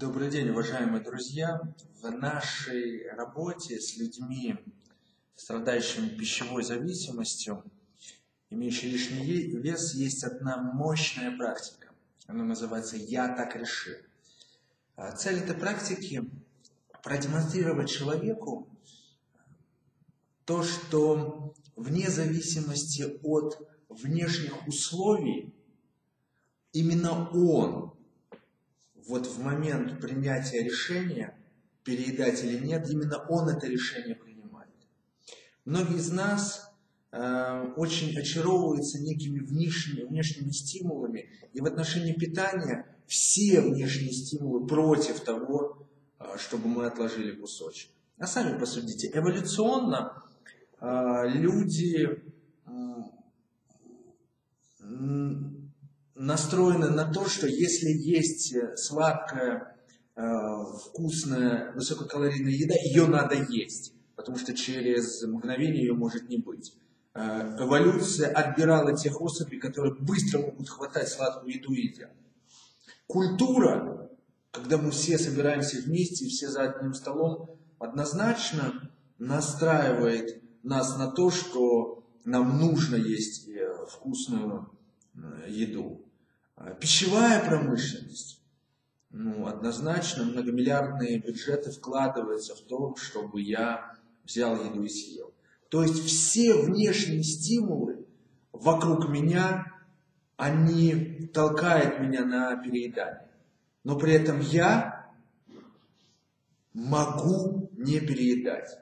Добрый день, уважаемые друзья! В нашей работе с людьми, страдающими пищевой зависимостью, имеющими лишний вес, есть одна мощная практика. Она называется «Я так решил». А цель этой практики – продемонстрировать человеку то, что вне зависимости от внешних условий именно он вот в момент принятия решения, переедать или нет, именно он это решение принимает. Многие из нас э, очень очаровываются некими внешними, внешними стимулами, и в отношении питания все внешние стимулы против того, э, чтобы мы отложили кусочек. А сами посудите, эволюционно э, люди настроены на то, что если есть э, сладкая, э, вкусная, высококалорийная еда, ее надо есть, потому что через мгновение ее может не быть. Э, эволюция отбирала тех особей, которые быстро могут хватать сладкую еду и едят. Культура, когда мы все собираемся вместе, все за одним столом, однозначно настраивает нас на то, что нам нужно есть вкусную еду. А пищевая промышленность, ну, однозначно многомиллиардные бюджеты вкладываются в то, чтобы я взял еду и съел. То есть все внешние стимулы вокруг меня, они толкают меня на переедание. Но при этом я могу не переедать.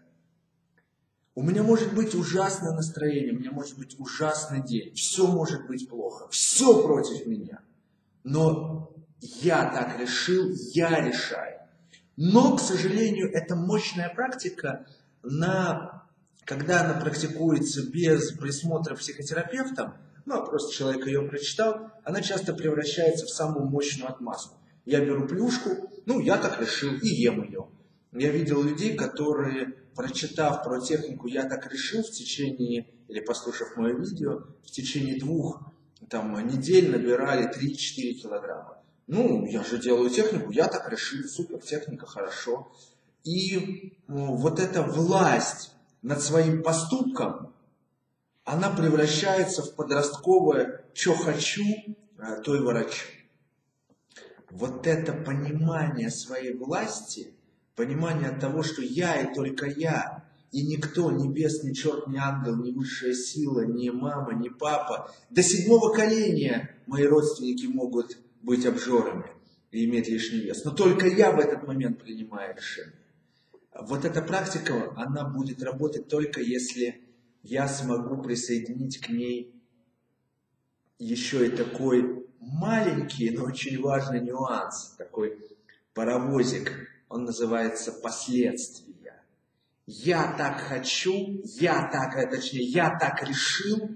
У меня может быть ужасное настроение, у меня может быть ужасный день, все может быть плохо, все против меня но я так решил, я решаю. Но, к сожалению, это мощная практика, на, когда она практикуется без присмотра психотерапевтом, ну, а просто человек ее прочитал, она часто превращается в самую мощную отмазку. Я беру плюшку, ну, я так решил, и ем ее. Я видел людей, которые, прочитав про технику «я так решил» в течение, или послушав мое видео, в течение двух там недель набирали 3-4 килограмма. Ну, я же делаю технику, я так решил, супер, техника, хорошо. И ну, вот эта власть над своим поступком, она превращается в подростковое «что хочу, э, то и ворочу». Вот это понимание своей власти, понимание того, что я и только я, и никто, ни бес, ни черт, ни ангел, ни высшая сила, ни мама, ни папа, до седьмого коления мои родственники могут быть обжорами и иметь лишний вес. Но только я в этот момент принимаю решение. Вот эта практика, она будет работать только если я смогу присоединить к ней еще и такой маленький, но очень важный нюанс, такой паровозик, он называется последствия я так хочу, я так, а точнее, я так решил,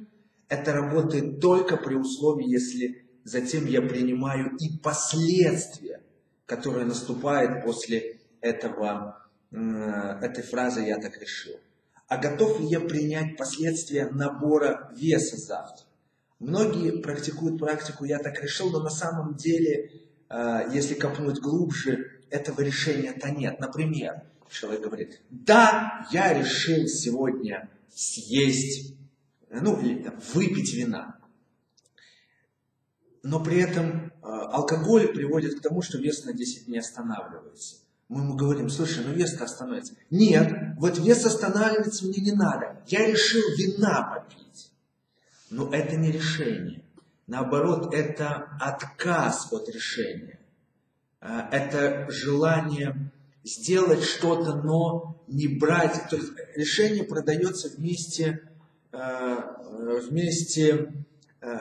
это работает только при условии, если затем я принимаю и последствия, которые наступают после этого, этой фразы «я так решил». А готов ли я принять последствия набора веса завтра? Многие практикуют практику «я так решил», но на самом деле, э, если копнуть глубже, этого решения-то нет. Например, человек говорит, да, я решил сегодня съесть, ну, или там, выпить вина. Но при этом э, алкоголь приводит к тому, что вес на 10 дней останавливается. Мы ему говорим, слушай, ну вес-то остановится. Нет, вот вес останавливается мне не надо. Я решил вина попить. Но это не решение. Наоборот, это отказ от решения. Э, это желание сделать что-то, но не брать. То есть решение продается вместе, э, вместе э,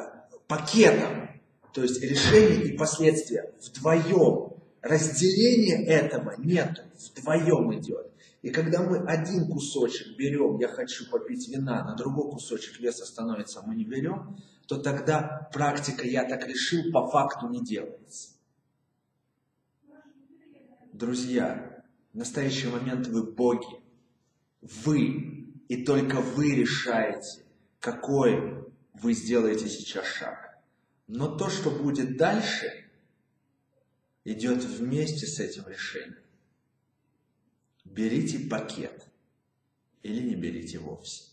пакетом. То есть решение и последствия вдвоем. Разделения этого нет, вдвоем идет. И когда мы один кусочек берем, я хочу попить вина, на другой кусочек веса становится, а мы не берем, то тогда практика «я так решил» по факту не делается. Друзья, в настоящий момент вы боги. Вы и только вы решаете, какой вы сделаете сейчас шаг. Но то, что будет дальше, идет вместе с этим решением. Берите пакет или не берите вовсе.